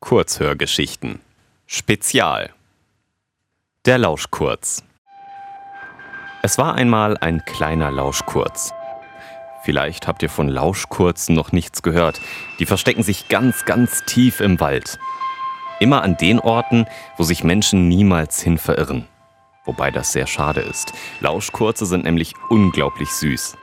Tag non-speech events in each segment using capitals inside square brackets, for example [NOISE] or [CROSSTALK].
Kurzhörgeschichten Spezial Der Lauschkurz Es war einmal ein kleiner Lauschkurz. Vielleicht habt ihr von Lauschkurzen noch nichts gehört. Die verstecken sich ganz, ganz tief im Wald. Immer an den Orten, wo sich Menschen niemals hin verirren. Wobei das sehr schade ist. Lauschkurze sind nämlich unglaublich süß.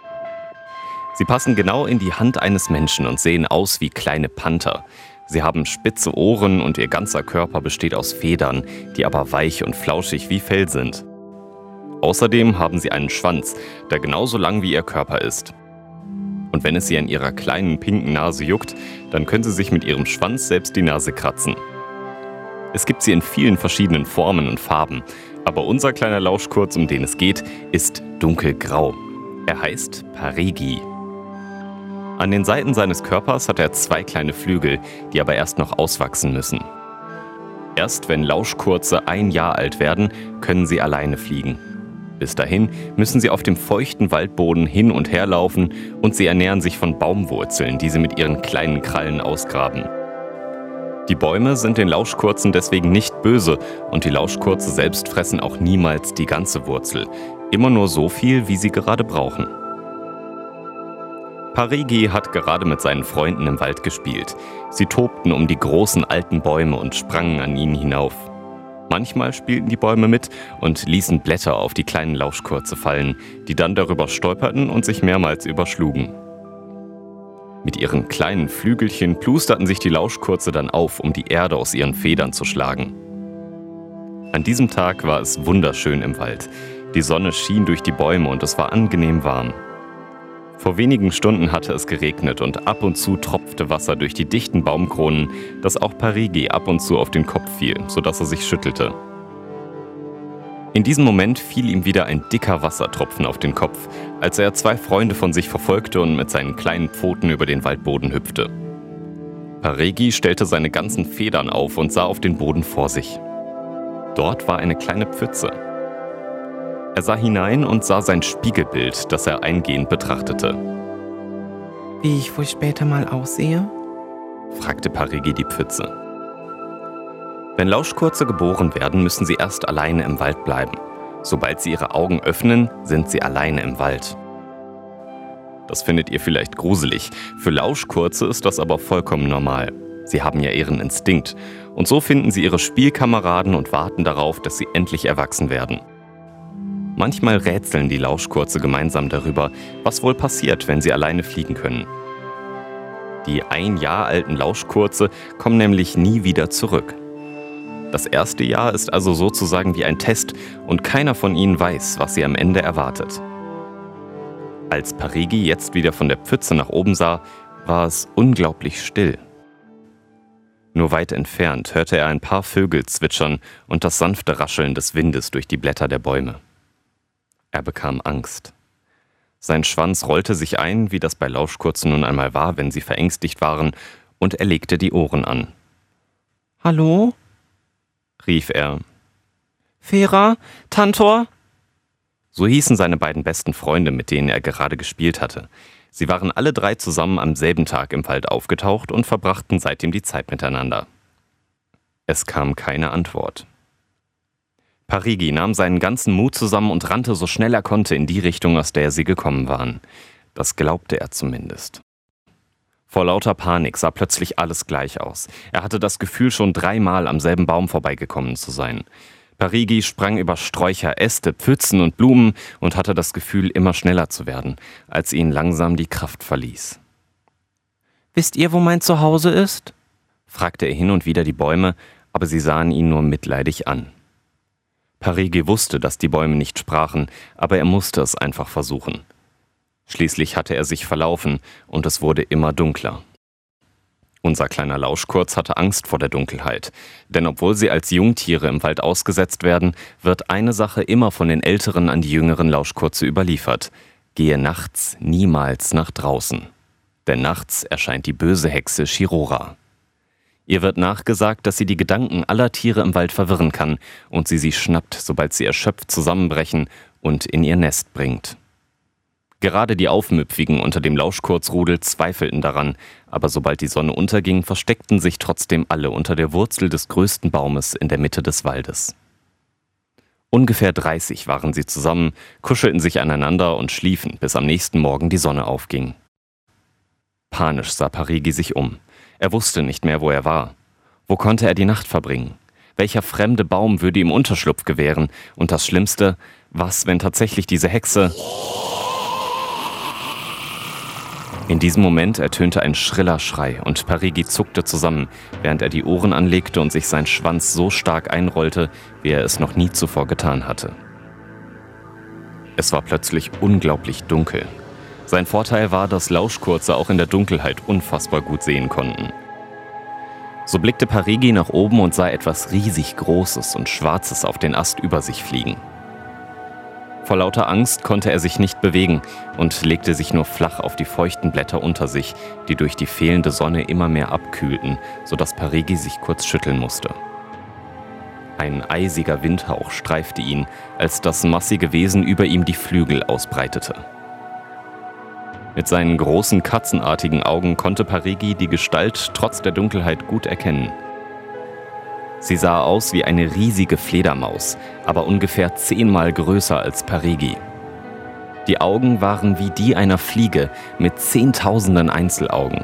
Sie passen genau in die Hand eines Menschen und sehen aus wie kleine Panther. Sie haben spitze Ohren und ihr ganzer Körper besteht aus Federn, die aber weich und flauschig wie Fell sind. Außerdem haben sie einen Schwanz, der genauso lang wie ihr Körper ist. Und wenn es sie an ihrer kleinen pinken Nase juckt, dann können sie sich mit ihrem Schwanz selbst die Nase kratzen. Es gibt sie in vielen verschiedenen Formen und Farben, aber unser kleiner Lauschkurz, um den es geht, ist dunkelgrau. Er heißt Parigi. An den Seiten seines Körpers hat er zwei kleine Flügel, die aber erst noch auswachsen müssen. Erst wenn Lauschkurze ein Jahr alt werden, können sie alleine fliegen. Bis dahin müssen sie auf dem feuchten Waldboden hin und her laufen und sie ernähren sich von Baumwurzeln, die sie mit ihren kleinen Krallen ausgraben. Die Bäume sind den Lauschkurzen deswegen nicht böse und die Lauschkurze selbst fressen auch niemals die ganze Wurzel, immer nur so viel, wie sie gerade brauchen. Parigi hat gerade mit seinen Freunden im Wald gespielt. Sie tobten um die großen alten Bäume und sprangen an ihnen hinauf. Manchmal spielten die Bäume mit und ließen Blätter auf die kleinen Lauschkurze fallen, die dann darüber stolperten und sich mehrmals überschlugen. Mit ihren kleinen Flügelchen plusterten sich die Lauschkurze dann auf, um die Erde aus ihren Federn zu schlagen. An diesem Tag war es wunderschön im Wald. Die Sonne schien durch die Bäume und es war angenehm warm. Vor wenigen Stunden hatte es geregnet und ab und zu tropfte Wasser durch die dichten Baumkronen, dass auch Parigi ab und zu auf den Kopf fiel, sodass er sich schüttelte. In diesem Moment fiel ihm wieder ein dicker Wassertropfen auf den Kopf, als er zwei Freunde von sich verfolgte und mit seinen kleinen Pfoten über den Waldboden hüpfte. Paregi stellte seine ganzen Federn auf und sah auf den Boden vor sich. Dort war eine kleine Pfütze. Er sah hinein und sah sein Spiegelbild, das er eingehend betrachtete. Wie ich wohl später mal aussehe? fragte Parigi die Pfütze. Wenn Lauschkurze geboren werden, müssen sie erst alleine im Wald bleiben. Sobald sie ihre Augen öffnen, sind sie alleine im Wald. Das findet ihr vielleicht gruselig. Für Lauschkurze ist das aber vollkommen normal. Sie haben ja ihren Instinkt. Und so finden sie ihre Spielkameraden und warten darauf, dass sie endlich erwachsen werden. Manchmal rätseln die Lauschkurze gemeinsam darüber, was wohl passiert, wenn sie alleine fliegen können. Die ein Jahr alten Lauschkurze kommen nämlich nie wieder zurück. Das erste Jahr ist also sozusagen wie ein Test und keiner von ihnen weiß, was sie am Ende erwartet. Als Parigi jetzt wieder von der Pfütze nach oben sah, war es unglaublich still. Nur weit entfernt hörte er ein paar Vögel zwitschern und das sanfte Rascheln des Windes durch die Blätter der Bäume. Er bekam Angst. Sein Schwanz rollte sich ein, wie das bei Lauschkurzen nun einmal war, wenn sie verängstigt waren, und er legte die Ohren an. Hallo? rief er. Fera? Tantor? So hießen seine beiden besten Freunde, mit denen er gerade gespielt hatte. Sie waren alle drei zusammen am selben Tag im Wald aufgetaucht und verbrachten seitdem die Zeit miteinander. Es kam keine Antwort. Parigi nahm seinen ganzen Mut zusammen und rannte so schnell er konnte in die Richtung, aus der sie gekommen waren. Das glaubte er zumindest. Vor lauter Panik sah plötzlich alles gleich aus. Er hatte das Gefühl, schon dreimal am selben Baum vorbeigekommen zu sein. Parigi sprang über Sträucher, Äste, Pfützen und Blumen und hatte das Gefühl, immer schneller zu werden, als ihn langsam die Kraft verließ. Wisst ihr, wo mein Zuhause ist? fragte er hin und wieder die Bäume, aber sie sahen ihn nur mitleidig an. Parigi wusste, dass die Bäume nicht sprachen, aber er musste es einfach versuchen. Schließlich hatte er sich verlaufen und es wurde immer dunkler. Unser kleiner Lauschkurz hatte Angst vor der Dunkelheit, denn obwohl sie als Jungtiere im Wald ausgesetzt werden, wird eine Sache immer von den Älteren an die jüngeren Lauschkurze überliefert. Gehe nachts niemals nach draußen. Denn nachts erscheint die böse Hexe Shirora. Ihr wird nachgesagt, dass sie die Gedanken aller Tiere im Wald verwirren kann und sie sie schnappt, sobald sie erschöpft zusammenbrechen und in ihr Nest bringt. Gerade die Aufmüpfigen unter dem Lauschkurzrudel zweifelten daran, aber sobald die Sonne unterging, versteckten sich trotzdem alle unter der Wurzel des größten Baumes in der Mitte des Waldes. Ungefähr 30 waren sie zusammen, kuschelten sich aneinander und schliefen, bis am nächsten Morgen die Sonne aufging. Panisch sah Parigi sich um. Er wusste nicht mehr, wo er war. Wo konnte er die Nacht verbringen? Welcher fremde Baum würde ihm Unterschlupf gewähren? Und das Schlimmste, was, wenn tatsächlich diese Hexe... In diesem Moment ertönte ein schriller Schrei und Parigi zuckte zusammen, während er die Ohren anlegte und sich sein Schwanz so stark einrollte, wie er es noch nie zuvor getan hatte. Es war plötzlich unglaublich dunkel. Sein Vorteil war, dass Lauschkurze auch in der Dunkelheit unfassbar gut sehen konnten. So blickte Parigi nach oben und sah etwas riesig Großes und Schwarzes auf den Ast über sich fliegen. Vor lauter Angst konnte er sich nicht bewegen und legte sich nur flach auf die feuchten Blätter unter sich, die durch die fehlende Sonne immer mehr abkühlten, sodass Parigi sich kurz schütteln musste. Ein eisiger Windhauch streifte ihn, als das massige Wesen über ihm die Flügel ausbreitete. Mit seinen großen katzenartigen Augen konnte Parigi die Gestalt trotz der Dunkelheit gut erkennen. Sie sah aus wie eine riesige Fledermaus, aber ungefähr zehnmal größer als Parigi. Die Augen waren wie die einer Fliege mit zehntausenden Einzelaugen.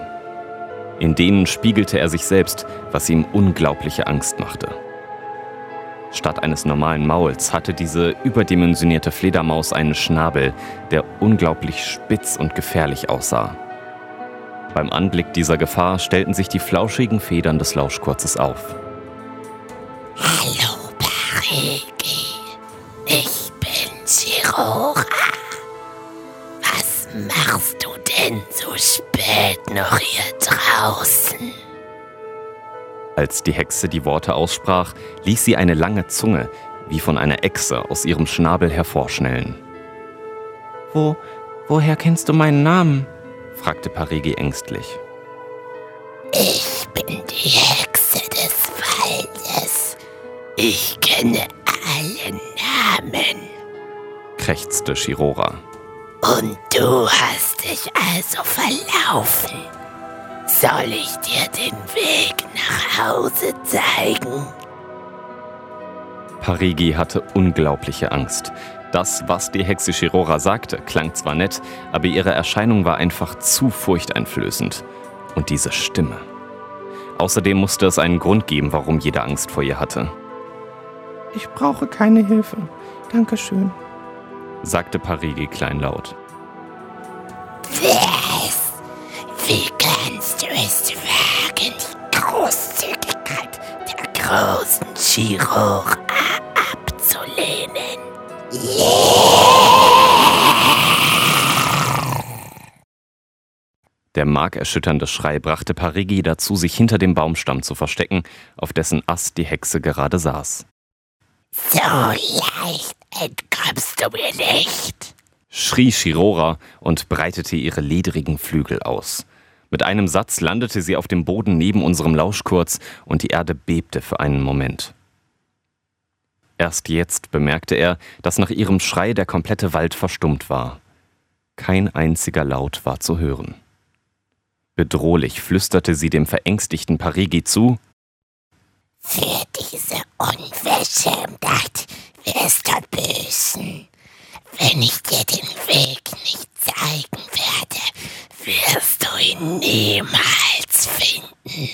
In denen spiegelte er sich selbst, was ihm unglaubliche Angst machte. Statt eines normalen Mauls hatte diese überdimensionierte Fledermaus einen Schnabel, der unglaublich spitz und gefährlich aussah. Beim Anblick dieser Gefahr stellten sich die flauschigen Federn des Lauschkurzes auf. Hallo, Parigi. Ich bin Chirora. Was machst du denn so spät noch hier draußen? Als die Hexe die Worte aussprach, ließ sie eine lange Zunge, wie von einer Echse, aus ihrem Schnabel hervorschnellen. Wo, woher kennst du meinen Namen? fragte Parigi ängstlich. Ich bin die Hexe des Waldes. Ich kenne alle Namen. krächzte Shirora. Und du hast dich also verlaufen. Soll ich dir den Weg nach Hause zeigen? Parigi hatte unglaubliche Angst. Das, was die Hexe Shirora sagte, klang zwar nett, aber ihre Erscheinung war einfach zu furchteinflößend. Und diese Stimme. Außerdem musste es einen Grund geben, warum jeder Angst vor ihr hatte, Ich brauche keine Hilfe. Dankeschön. sagte Parigi kleinlaut. Was? Wie kannst du es wagen, Großzügigkeit der großen Chirurg abzulehnen? Der markerschütternde Schrei brachte Parigi dazu, sich hinter dem Baumstamm zu verstecken, auf dessen Ast die Hexe gerade saß. So leicht entkommst du mir nicht. schrie Shirora und breitete ihre ledrigen Flügel aus. Mit einem Satz landete sie auf dem Boden neben unserem Lauschkurz und die Erde bebte für einen Moment. Erst jetzt bemerkte er, dass nach ihrem Schrei der komplette Wald verstummt war. Kein einziger Laut war zu hören. Bedrohlich flüsterte sie dem verängstigten Parigi zu, Für diese Unverschämtheit wirst du büßen. Wenn ich dir den Weg nicht zeigen werde, wirst du ihn niemals finden.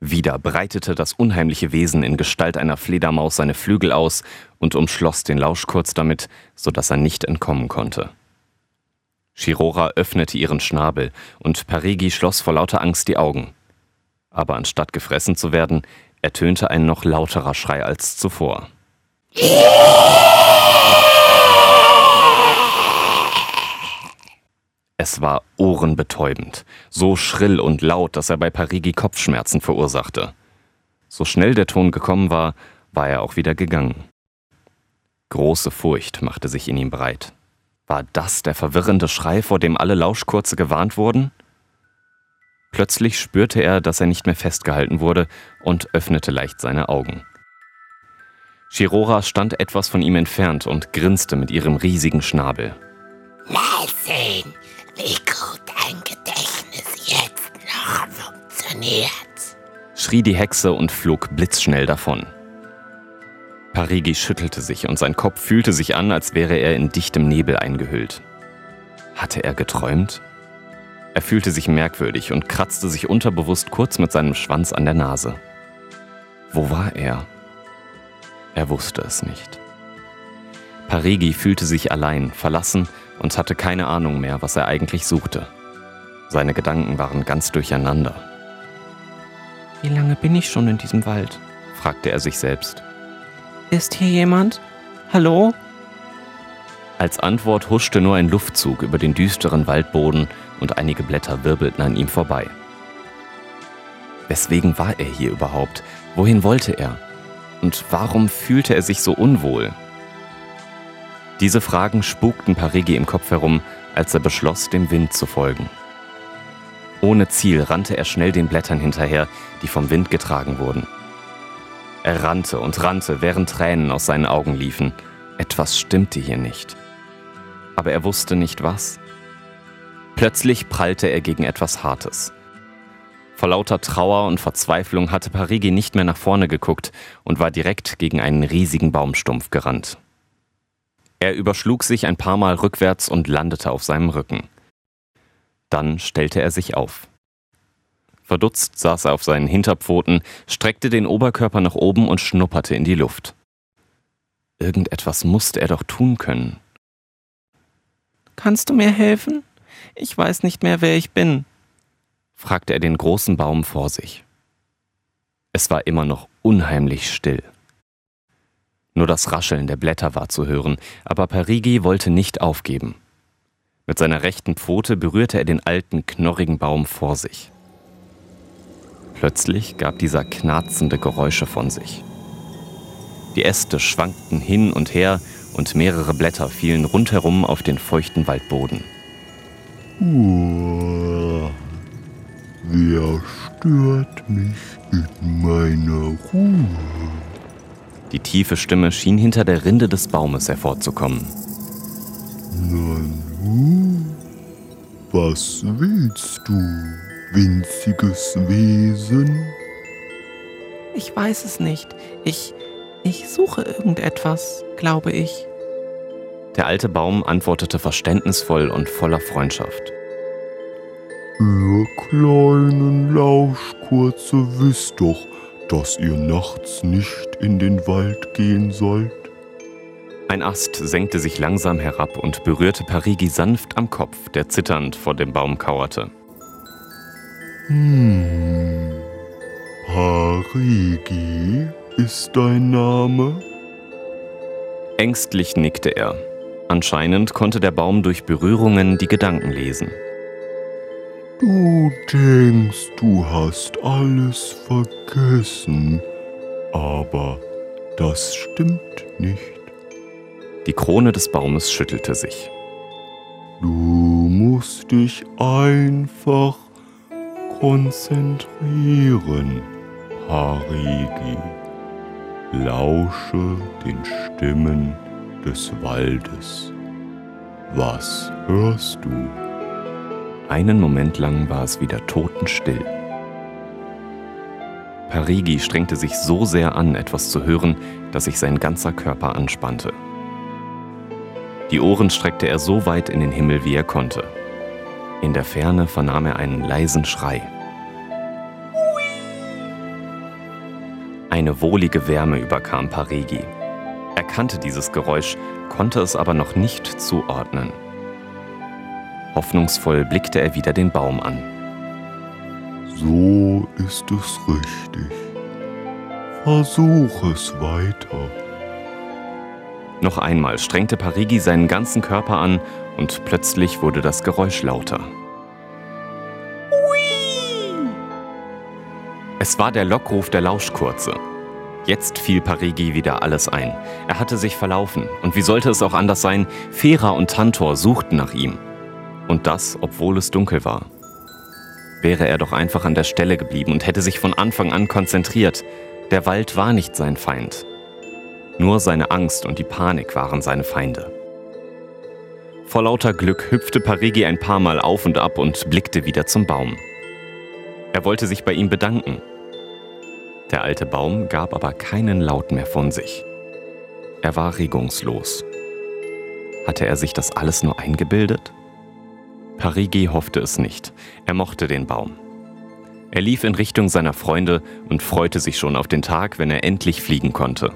Wieder breitete das unheimliche Wesen in Gestalt einer Fledermaus seine Flügel aus und umschloss den Lauschkurz damit, so dass er nicht entkommen konnte. Shirora öffnete ihren Schnabel und Parigi schloss vor lauter Angst die Augen. Aber anstatt gefressen zu werden, ertönte ein noch lauterer Schrei als zuvor. [LAUGHS] Es war ohrenbetäubend, so schrill und laut, dass er bei Parigi Kopfschmerzen verursachte. So schnell der Ton gekommen war, war er auch wieder gegangen. Große Furcht machte sich in ihm breit. War das der verwirrende Schrei, vor dem alle Lauschkurze gewarnt wurden? Plötzlich spürte er, dass er nicht mehr festgehalten wurde und öffnete leicht seine Augen. Shirora stand etwas von ihm entfernt und grinste mit ihrem riesigen Schnabel. Mal wie gut dein Gedächtnis jetzt noch funktioniert. schrie die Hexe und flog blitzschnell davon. Parigi schüttelte sich und sein Kopf fühlte sich an, als wäre er in dichtem Nebel eingehüllt. Hatte er geträumt? Er fühlte sich merkwürdig und kratzte sich unterbewusst kurz mit seinem Schwanz an der Nase. Wo war er? Er wusste es nicht. Parigi fühlte sich allein, verlassen und hatte keine Ahnung mehr, was er eigentlich suchte. Seine Gedanken waren ganz durcheinander. Wie lange bin ich schon in diesem Wald? fragte er sich selbst. Ist hier jemand? Hallo? Als Antwort huschte nur ein Luftzug über den düsteren Waldboden und einige Blätter wirbelten an ihm vorbei. Weswegen war er hier überhaupt? Wohin wollte er? Und warum fühlte er sich so unwohl? Diese Fragen spukten Parigi im Kopf herum, als er beschloss, dem Wind zu folgen. Ohne Ziel rannte er schnell den Blättern hinterher, die vom Wind getragen wurden. Er rannte und rannte, während Tränen aus seinen Augen liefen. Etwas stimmte hier nicht. Aber er wusste nicht was. Plötzlich prallte er gegen etwas Hartes. Vor lauter Trauer und Verzweiflung hatte Parigi nicht mehr nach vorne geguckt und war direkt gegen einen riesigen Baumstumpf gerannt. Er überschlug sich ein paar Mal rückwärts und landete auf seinem Rücken. Dann stellte er sich auf. Verdutzt saß er auf seinen Hinterpfoten, streckte den Oberkörper nach oben und schnupperte in die Luft. Irgendetwas musste er doch tun können. Kannst du mir helfen? Ich weiß nicht mehr, wer ich bin. fragte er den großen Baum vor sich. Es war immer noch unheimlich still. Nur das Rascheln der Blätter war zu hören, aber Parigi wollte nicht aufgeben. Mit seiner rechten Pfote berührte er den alten, knorrigen Baum vor sich. Plötzlich gab dieser knarzende Geräusche von sich. Die Äste schwankten hin und her und mehrere Blätter fielen rundherum auf den feuchten Waldboden. Wer stört mich in meiner Ruhe? Die tiefe Stimme schien hinter der Rinde des Baumes hervorzukommen. Nanu, was willst du, winziges Wesen? Ich weiß es nicht. Ich. Ich suche irgendetwas, glaube ich. Der alte Baum antwortete verständnisvoll und voller Freundschaft. Ihr kleinen Lauschkurze wisst doch, dass ihr nachts nicht in den Wald gehen sollt. Ein Ast senkte sich langsam herab und berührte Parigi sanft am Kopf, der zitternd vor dem Baum kauerte. Hm. Parigi ist dein Name? Ängstlich nickte er. Anscheinend konnte der Baum durch Berührungen die Gedanken lesen. Du denkst, du hast alles vergessen, aber das stimmt nicht. Die Krone des Baumes schüttelte sich. Du musst dich einfach konzentrieren, Parigi. Lausche den Stimmen des Waldes. Was hörst du? Einen Moment lang war es wieder totenstill. Parigi strengte sich so sehr an, etwas zu hören, dass sich sein ganzer Körper anspannte. Die Ohren streckte er so weit in den Himmel, wie er konnte. In der Ferne vernahm er einen leisen Schrei. Eine wohlige Wärme überkam Parigi. Er kannte dieses Geräusch, konnte es aber noch nicht zuordnen. Hoffnungsvoll blickte er wieder den Baum an. So ist es richtig. Versuch es weiter. Noch einmal strengte Parigi seinen ganzen Körper an und plötzlich wurde das Geräusch lauter. Es war der Lockruf der Lauschkurze. Jetzt fiel Parigi wieder alles ein. Er hatte sich verlaufen. Und wie sollte es auch anders sein? Fera und Tantor suchten nach ihm. Und das, obwohl es dunkel war. Wäre er doch einfach an der Stelle geblieben und hätte sich von Anfang an konzentriert. Der Wald war nicht sein Feind. Nur seine Angst und die Panik waren seine Feinde. Vor lauter Glück hüpfte Parigi ein paar Mal auf und ab und blickte wieder zum Baum. Er wollte sich bei ihm bedanken. Der alte Baum gab aber keinen Laut mehr von sich. Er war regungslos. Hatte er sich das alles nur eingebildet? Parigi hoffte es nicht. Er mochte den Baum. Er lief in Richtung seiner Freunde und freute sich schon auf den Tag, wenn er endlich fliegen konnte.